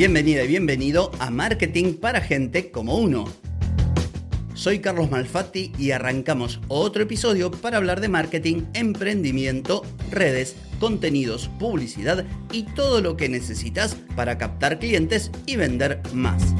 Bienvenida y bienvenido a Marketing para Gente como Uno. Soy Carlos Malfatti y arrancamos otro episodio para hablar de marketing, emprendimiento, redes, contenidos, publicidad y todo lo que necesitas para captar clientes y vender más.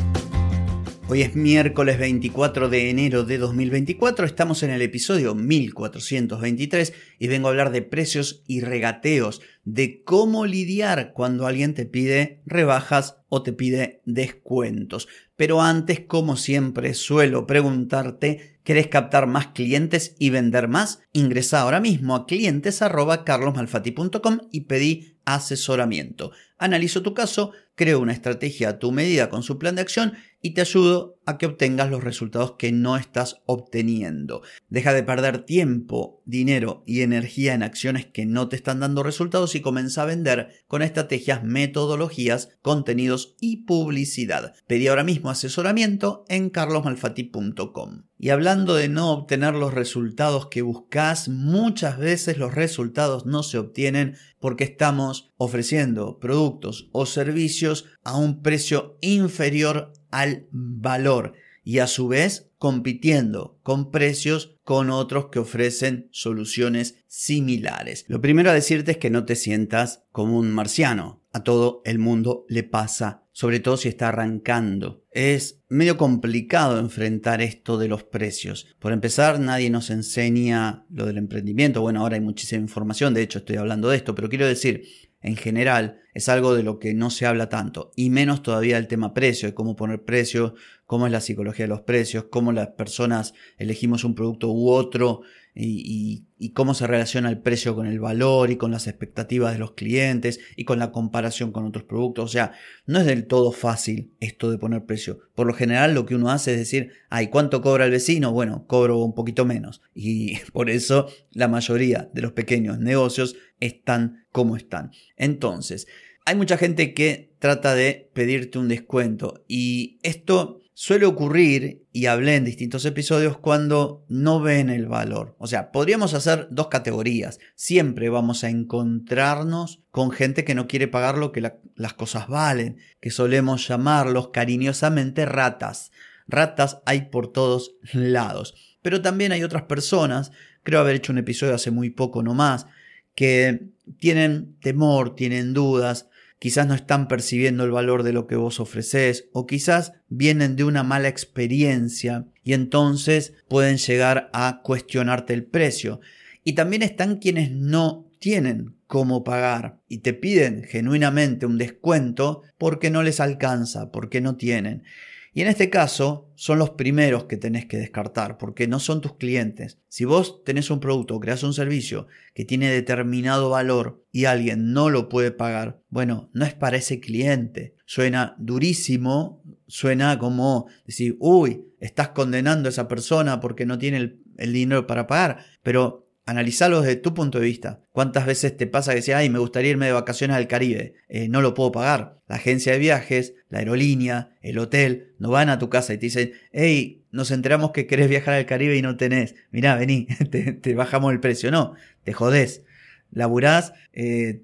Hoy es miércoles 24 de enero de 2024, estamos en el episodio 1423 y vengo a hablar de precios y regateos, de cómo lidiar cuando alguien te pide rebajas o te pide descuentos. Pero antes, como siempre, suelo preguntarte, ¿querés captar más clientes y vender más? Ingresa ahora mismo a clientes.carlosmalfati.com y pedí asesoramiento. Analizo tu caso, creo una estrategia a tu medida con su plan de acción y te ayudo a que obtengas los resultados que no estás obteniendo. Deja de perder tiempo, dinero y energía en acciones que no te están dando resultados y comienza a vender con estrategias, metodologías, contenidos y publicidad. Pedí ahora mismo asesoramiento en carlosmalfati.com. Y hablando de no obtener los resultados que buscas, muchas veces los resultados no se obtienen porque estamos ofreciendo productos o servicios a un precio inferior al valor y a su vez compitiendo con precios con otros que ofrecen soluciones similares. Lo primero a decirte es que no te sientas como un marciano. A todo el mundo le pasa, sobre todo si está arrancando. Es medio complicado enfrentar esto de los precios. Por empezar, nadie nos enseña lo del emprendimiento. Bueno, ahora hay muchísima información, de hecho estoy hablando de esto, pero quiero decir, en general es algo de lo que no se habla tanto, y menos todavía el tema precio, de cómo poner precio, cómo es la psicología de los precios, cómo las personas elegimos un producto u otro y, cómo se relaciona el precio con el valor y con las expectativas de los clientes y con la comparación con otros productos. O sea, no es del todo fácil esto de poner precio. Por lo general lo que uno hace es decir, ay, ¿cuánto cobra el vecino? Bueno, cobro un poquito menos. Y por eso la mayoría de los pequeños negocios están como están. Entonces, hay mucha gente que trata de pedirte un descuento y esto suele ocurrir, y hablé en distintos episodios, cuando no ven el valor. O sea, podríamos hacer dos categorías. Siempre vamos a encontrarnos con gente que no quiere pagar lo que las cosas valen, que solemos llamarlos cariñosamente ratas. Ratas hay por todos lados. Pero también hay otras personas, creo haber hecho un episodio hace muy poco nomás, que tienen temor, tienen dudas, quizás no están percibiendo el valor de lo que vos ofreces o quizás vienen de una mala experiencia y entonces pueden llegar a cuestionarte el precio. Y también están quienes no tienen cómo pagar y te piden genuinamente un descuento porque no les alcanza, porque no tienen. Y en este caso son los primeros que tenés que descartar porque no son tus clientes. Si vos tenés un producto o creas un servicio que tiene determinado valor y alguien no lo puede pagar, bueno, no es para ese cliente. Suena durísimo, suena como decir, uy, estás condenando a esa persona porque no tiene el, el dinero para pagar. Pero Analizalo desde tu punto de vista. ¿Cuántas veces te pasa que dices, ay, me gustaría irme de vacaciones al Caribe? Eh, no lo puedo pagar. La agencia de viajes, la aerolínea, el hotel, no van a tu casa y te dicen, hey, nos enteramos que querés viajar al Caribe y no tenés. Mirá, vení, te, bajamos el precio. No, te jodés. Laburás, eh,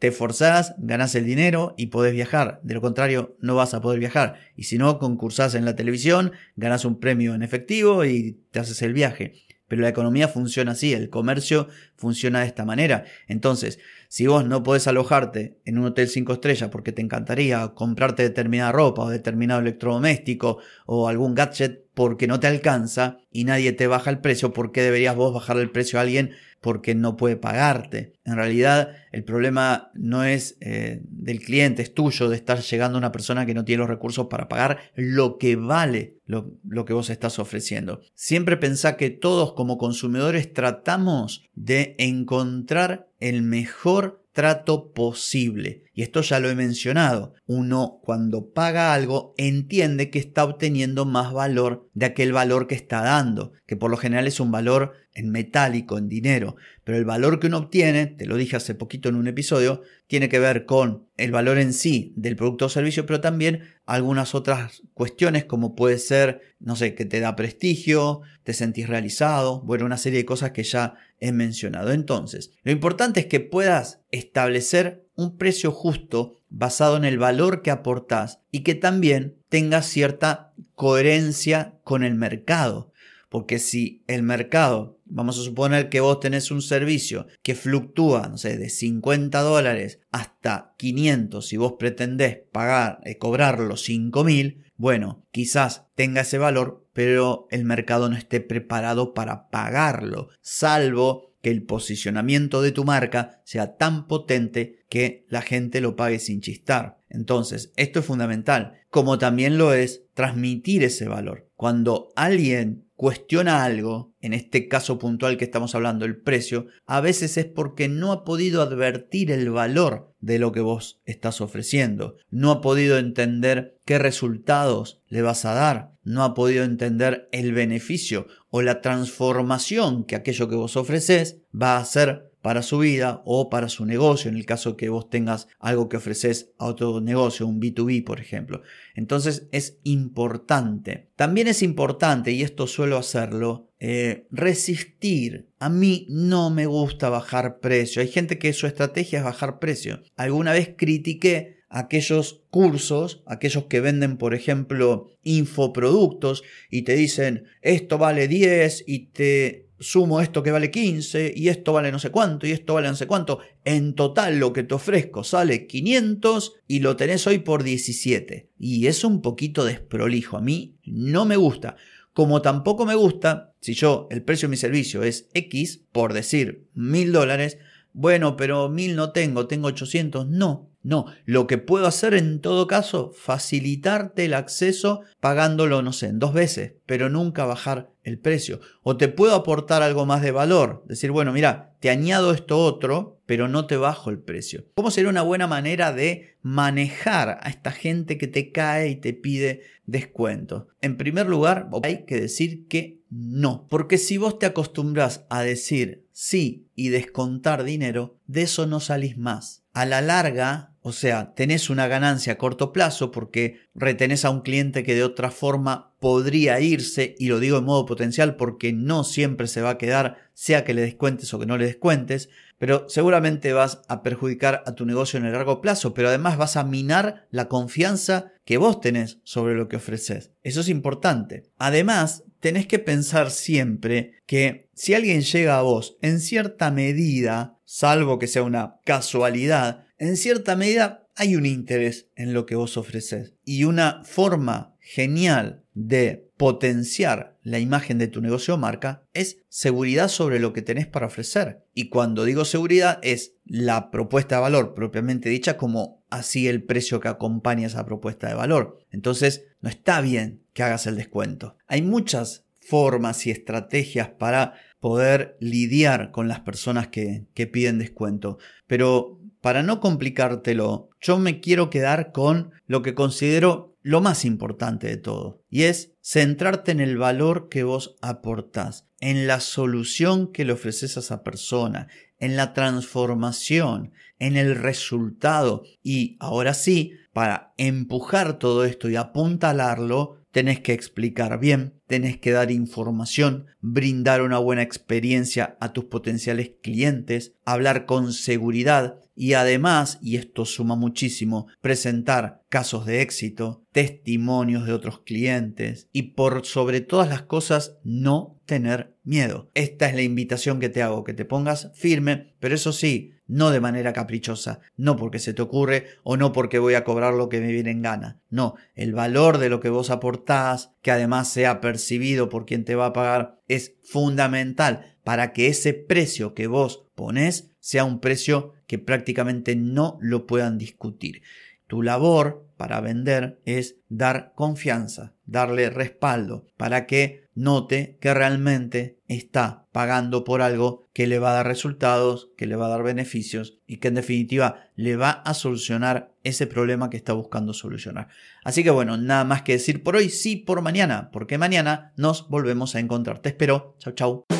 te esforzás, ganás el dinero y podés viajar. De lo contrario, no vas a poder viajar. Y si no, concursás en la televisión, ganás un premio en efectivo y te haces el viaje. Pero la economía funciona así, el comercio funciona de esta manera. Entonces, si vos no podés alojarte en un hotel 5 estrellas porque te encantaría comprarte determinada ropa o determinado electrodoméstico o algún gadget porque no te alcanza y nadie te baja el precio, ¿por qué deberías vos bajarle el precio a alguien porque no puede pagarte. En realidad el problema no es eh, del cliente, es tuyo de estar llegando a una persona que no tiene los recursos para pagar lo que vale lo, lo que vos estás ofreciendo. Siempre pensá que todos como consumidores tratamos de encontrar el mejor trato posible. Y esto ya lo he mencionado. Uno cuando paga algo entiende que está obteniendo más valor de aquel valor que está dando, que por lo general es un valor en metálico, en dinero. Pero el valor que uno obtiene, te lo dije hace poquito en un episodio, tiene que ver con el valor en sí del producto o servicio, pero también algunas otras cuestiones como puede ser, no sé, que te da prestigio, te sentís realizado, bueno, una serie de cosas que ya he mencionado. Entonces, lo importante es que puedas establecer un precio justo basado en el valor que aportás y que también tenga cierta coherencia con el mercado. Porque si el mercado, vamos a suponer que vos tenés un servicio que fluctúa, no sé, de 50 dólares hasta 500 y vos pretendés pagar, eh, cobrar los 5000, bueno, quizás tenga ese valor, pero el mercado no esté preparado para pagarlo, salvo que el posicionamiento de tu marca sea tan potente que la gente lo pague sin chistar. Entonces, esto es fundamental, como también lo es transmitir ese valor. Cuando alguien cuestiona algo, en este caso puntual que estamos hablando, el precio, a veces es porque no ha podido advertir el valor de lo que vos estás ofreciendo, no ha podido entender qué resultados le vas a dar, no ha podido entender el beneficio o la transformación que aquello que vos ofreces va a hacer para su vida o para su negocio, en el caso que vos tengas algo que ofreces a otro negocio, un B2B, por ejemplo. Entonces es importante. También es importante, y esto suelo hacerlo, eh, resistir. A mí no me gusta bajar precio. Hay gente que su estrategia es bajar precio. Alguna vez critiqué aquellos cursos, aquellos que venden, por ejemplo, infoproductos y te dicen esto vale 10 y te sumo esto que vale 15 y esto vale no sé cuánto y esto vale no sé cuánto. En total lo que te ofrezco sale 500 y lo tenés hoy por 17. Y es un poquito desprolijo. A mí no me gusta. Como tampoco me gusta, si yo el precio de mi servicio es X, por decir mil dólares, bueno, pero mil no tengo, tengo 800. No, no, lo que puedo hacer en todo caso, facilitarte el acceso pagándolo, no sé, en dos veces, pero nunca bajar el precio. O te puedo aportar algo más de valor, decir, bueno, mira, te añado esto otro, pero no te bajo el precio. ¿Cómo sería una buena manera de manejar a esta gente que te cae y te pide descuento? En primer lugar, hay que decir que no, porque si vos te acostumbras a decir sí y descontar dinero, de eso no salís más. A la larga, o sea, tenés una ganancia a corto plazo porque retenés a un cliente que de otra forma podría irse, y lo digo en modo potencial porque no siempre se va a quedar, sea que le descuentes o que no le descuentes, pero seguramente vas a perjudicar a tu negocio en el largo plazo, pero además vas a minar la confianza que vos tenés sobre lo que ofreces. Eso es importante. Además, tenés que pensar siempre que si alguien llega a vos en cierta medida, salvo que sea una casualidad, en cierta medida hay un interés en lo que vos ofreces y una forma genial de potenciar la imagen de tu negocio o marca es seguridad sobre lo que tenés para ofrecer. Y cuando digo seguridad es la propuesta de valor propiamente dicha como así el precio que acompaña esa propuesta de valor. Entonces no está bien que hagas el descuento. Hay muchas formas y estrategias para poder lidiar con las personas que, que piden descuento. Pero para no complicártelo, yo me quiero quedar con lo que considero lo más importante de todo, y es centrarte en el valor que vos aportás, en la solución que le ofreces a esa persona, en la transformación, en el resultado, y ahora sí, para empujar todo esto y apuntalarlo, tenés que explicar bien, tenés que dar información, brindar una buena experiencia a tus potenciales clientes, hablar con seguridad y además, y esto suma muchísimo, presentar casos de éxito, testimonios de otros clientes y por sobre todas las cosas no tener miedo. Esta es la invitación que te hago, que te pongas firme, pero eso sí, no de manera caprichosa, no porque se te ocurre o no porque voy a cobrar lo que me viene en gana. No, el valor de lo que vos aportás, que además sea percibido por quien te va a pagar, es fundamental para que ese precio que vos pones sea un precio que prácticamente no lo puedan discutir. Tu labor para vender es dar confianza, darle respaldo, para que note que realmente está pagando por algo que le va a dar resultados, que le va a dar beneficios y que en definitiva le va a solucionar ese problema que está buscando solucionar. Así que bueno, nada más que decir por hoy, sí por mañana, porque mañana nos volvemos a encontrar. Te espero. Chau, chau.